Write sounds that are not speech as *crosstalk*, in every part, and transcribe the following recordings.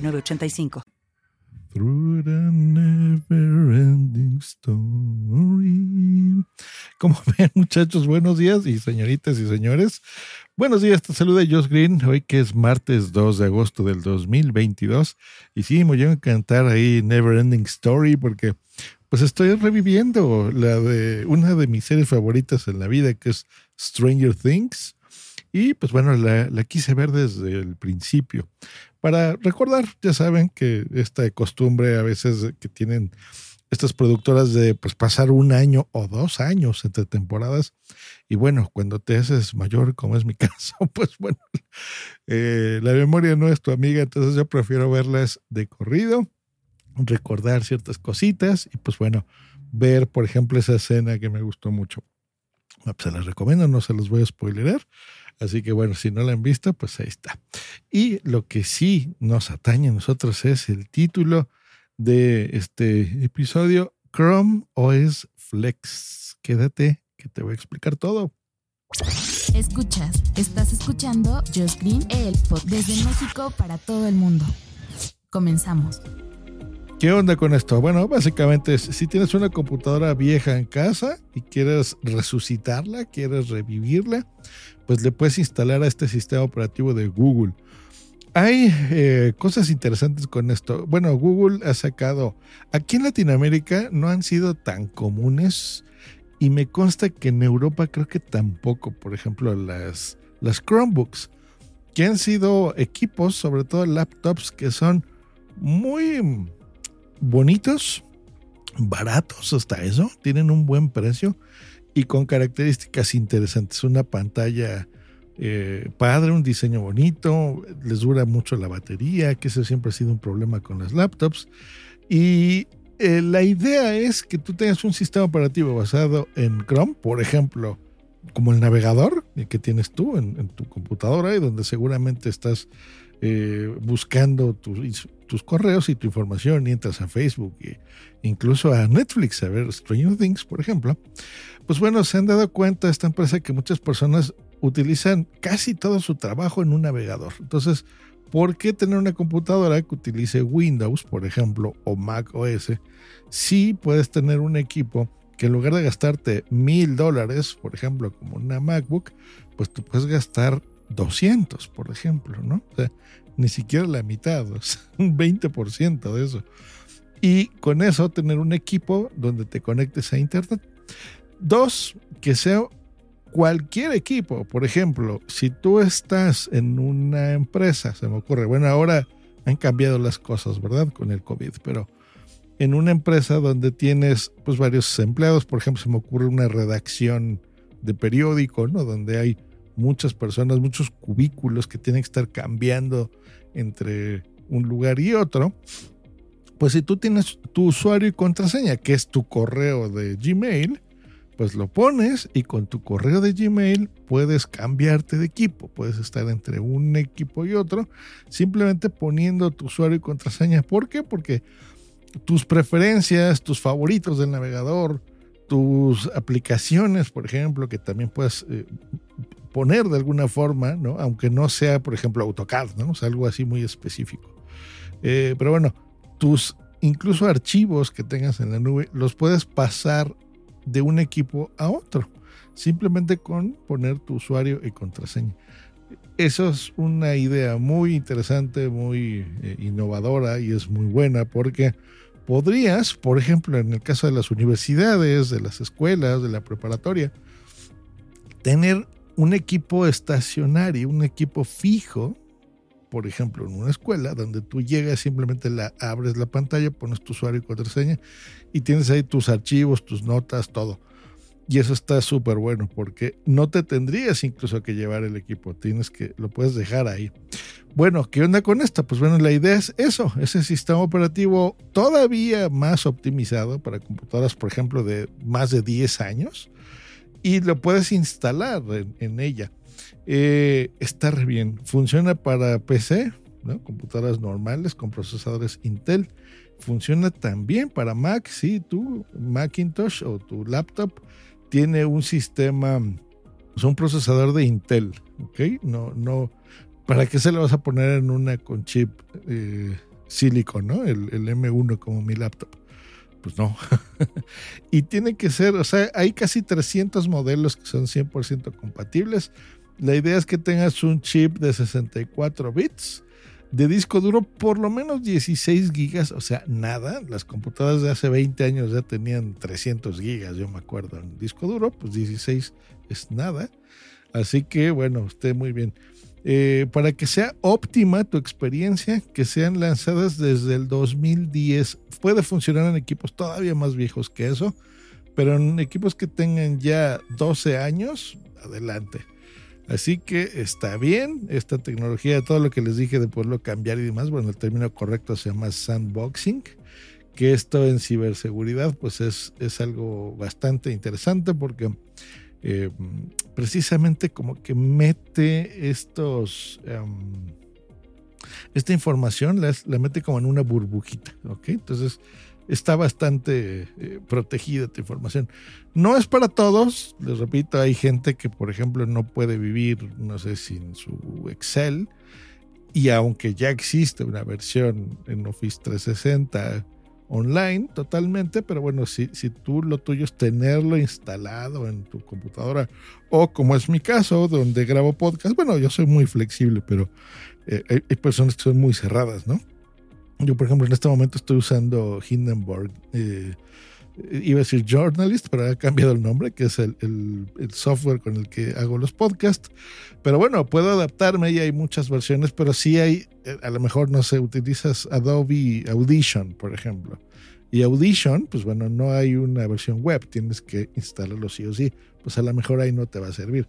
985. Through the never ending story. Como *laughs* ven, muchachos, buenos días y señoritas y señores. Buenos días, te saluda Josh Green, hoy que es martes 2 de agosto del 2022. Y sí, me voy a cantar ahí Never Ending Story porque pues estoy reviviendo la de una de mis series favoritas en la vida, que es Stranger Things. Y pues bueno, la, la quise ver desde el principio para recordar, ya saben que esta costumbre a veces que tienen estas productoras de pues pasar un año o dos años entre temporadas y bueno, cuando te haces mayor, como es mi *laughs* caso, pues bueno, eh, la memoria no es tu amiga, entonces yo prefiero verlas de corrido, recordar ciertas cositas y pues bueno, ver por ejemplo esa escena que me gustó mucho. Ah, pues, se las recomiendo, no se los voy a spoilerar. Así que bueno, si no la han visto, pues ahí está. Y lo que sí nos atañe a nosotros es el título de este episodio, Chrome OS Flex. Quédate que te voy a explicar todo. Escuchas, estás escuchando Just Green, el pod desde México para todo el mundo. Comenzamos. ¿Qué onda con esto? Bueno, básicamente si tienes una computadora vieja en casa y quieres resucitarla, quieres revivirla, pues le puedes instalar a este sistema operativo de Google. Hay eh, cosas interesantes con esto. Bueno, Google ha sacado, aquí en Latinoamérica no han sido tan comunes y me consta que en Europa creo que tampoco, por ejemplo, las Chromebooks, que han sido equipos, sobre todo laptops, que son muy bonitos, baratos hasta eso, tienen un buen precio y con características interesantes. Una pantalla eh, padre, un diseño bonito, les dura mucho la batería, que eso siempre ha sido un problema con las laptops. Y eh, la idea es que tú tengas un sistema operativo basado en Chrome, por ejemplo, como el navegador que tienes tú en, tu computadora y donde seguramente estás eh, buscando tus correos y tu información y entras a Facebook e incluso a Netflix a ver Stranger Things, por ejemplo pues bueno, se han dado cuenta esta empresa que muchas personas utilizan casi todo su trabajo en un navegador. Entonces, ¿por qué tener una computadora que utilice Windows, por ejemplo, o Mac OS, si puedes tener un equipo que en lugar de gastarte mil dólares, por ejemplo, como una MacBook, pues tú puedes gastar 200, por ejemplo, ¿no? O sea, ni siquiera la mitad, *laughs* un 20% de eso. Y con eso tener un equipo donde te conectes a Internet. Dos, que sea cualquier equipo. Por ejemplo, si tú estás en una empresa, se me ocurre, bueno, ahora han cambiado las cosas, ¿verdad? Con el COVID, pero en una empresa donde tienes pues varios empleados, por ejemplo, se me ocurre una redacción de periódico, ¿no? Donde hay muchas personas, muchos cubículos que tienen que estar cambiando entre un lugar y otro. Pues si tú tienes tu usuario y contraseña, que es tu correo de Gmail, pues lo pones y con tu correo de Gmail puedes cambiarte de equipo. Puedes estar entre un equipo y otro simplemente poniendo tu usuario y contraseña. ¿Por qué? Porque tus preferencias, tus favoritos del navegador, tus aplicaciones, por ejemplo, que también puedes eh, poner de alguna forma, ¿no? Aunque no sea, por ejemplo, AutoCAD, ¿no? O algo así muy específico. Eh, pero bueno, tus incluso archivos que tengas en la nube los puedes pasar de un equipo a otro, simplemente con poner tu usuario y contraseña. Eso es una idea muy interesante, muy eh, innovadora y es muy buena porque podrías, por ejemplo, en el caso de las universidades, de las escuelas, de la preparatoria, tener un equipo estacionario, un equipo fijo, por ejemplo, en una escuela, donde tú llegas, simplemente la, abres la pantalla, pones tu usuario y contraseña y tienes ahí tus archivos, tus notas, todo. Y eso está súper bueno porque no te tendrías incluso que llevar el equipo, tienes que, lo puedes dejar ahí. Bueno, ¿qué onda con esta? Pues bueno, la idea es eso, ese sistema operativo todavía más optimizado para computadoras, por ejemplo, de más de 10 años y lo puedes instalar en, ella. Eh, está bien, funciona para PC, ¿no? computadoras normales con procesadores Intel. Funciona también para Mac, si tu Macintosh o tu laptop tiene un sistema, pues, un procesador de Intel, ¿ok? No, no, ¿para qué se le vas a poner en una con chip eh, silicon, ¿no? El, el M1 como mi laptop. Pues no. *laughs* y tiene que ser, o sea, hay casi 300 modelos que son 100% compatibles. La idea es que tengas un chip de 64 bits de disco duro por lo menos 16 gigas, o sea, nada. Las computadoras de hace 20 años ya tenían 300 gigas, yo me acuerdo, en disco duro, pues 16 es nada. Así que bueno, esté muy bien. Eh, para que sea óptima tu experiencia, que sean lanzadas desde el 2010. Puede funcionar en equipos todavía más viejos que eso, pero en equipos que tengan ya 12 años, adelante. Así que está bien esta tecnología, todo lo que les dije de poderlo cambiar y demás. Bueno, el término correcto se llama sandboxing, que esto en ciberseguridad pues es, es algo bastante interesante porque eh, precisamente como que mete estos... Em, esta información la, la, mete como en una burbujita, ¿ok? Entonces está bastante eh, protegida esta información. No es para todos, les repito, hay gente que por ejemplo no puede vivir, no sé, sin su Excel, y aunque ya existe una versión en Office 360 online totalmente, pero bueno, si, si tú lo tuyo es tenerlo instalado en tu computadora, o como es mi caso, donde grabo podcast, bueno, yo soy muy flexible, pero eh, hay personas que son muy cerradas, ¿no? Yo, por ejemplo, en este momento estoy usando Hindenburg. Eh, iba a decir Journalist, pero ha cambiado el nombre, que es el, software con el que hago los podcasts. Pero bueno, puedo adaptarme y hay muchas versiones, pero sí hay, eh, a lo mejor no sé, utilizas Adobe Audition, por ejemplo. Y Audition, pues bueno, no hay una versión web, tienes que instalarlo sí o sí. Pues a lo mejor ahí no te va a servir.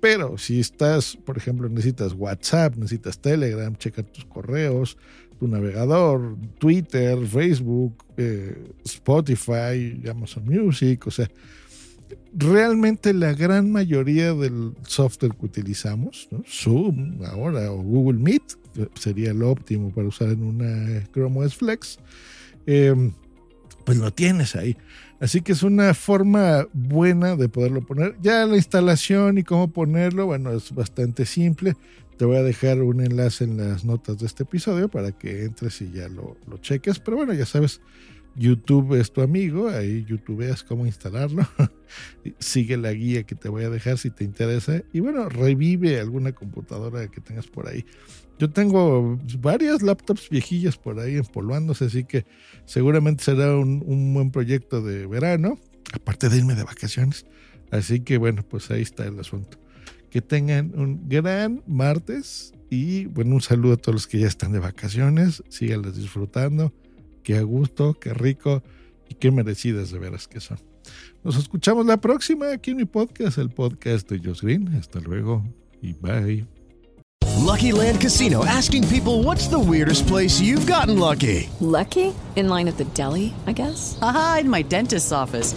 Pero si estás, por ejemplo, necesitas WhatsApp, necesitas Telegram, checa tus correos, tu navegador, Twitter, Facebook, eh, Spotify, Amazon Music, o sea, realmente la gran mayoría del software que utilizamos, Zoom ahora o Google Meet, sería lo óptimo para usar en una Chrome OS Flex, em, pues lo tienes ahí. Así que es una forma buena de poderlo poner. Ya la instalación y cómo ponerlo, bueno, es bastante simple. Te voy a dejar un enlace en las notas de este episodio para que entres y ya lo, cheques. Pero bueno, ya sabes, YouTube es tu amigo, ahí YouTubeas cómo instalarlo. *laughs* Sigue la guía que te voy a dejar si te interesa. Y bueno, revive alguna computadora que tengas por ahí. Yo tengo varias laptops viejillas por ahí empolvándose, así que seguramente será un, un buen proyecto de verano, aparte de irme de vacaciones. Así que bueno, pues ahí está el asunto que tengan un gran martes y bueno, un saludo a todos los que ya están de vacaciones, síganlas disfrutando, qué a gusto, qué rico y qué merecidas de veras que son. Nos escuchamos la próxima aquí en mi podcast, el podcast de Josh Green. Hasta luego y bye. Lucky Land Casino asking people what's the weirdest place you've gotten lucky. Lucky? In line at the deli, I guess. Aha, in my dentist's office.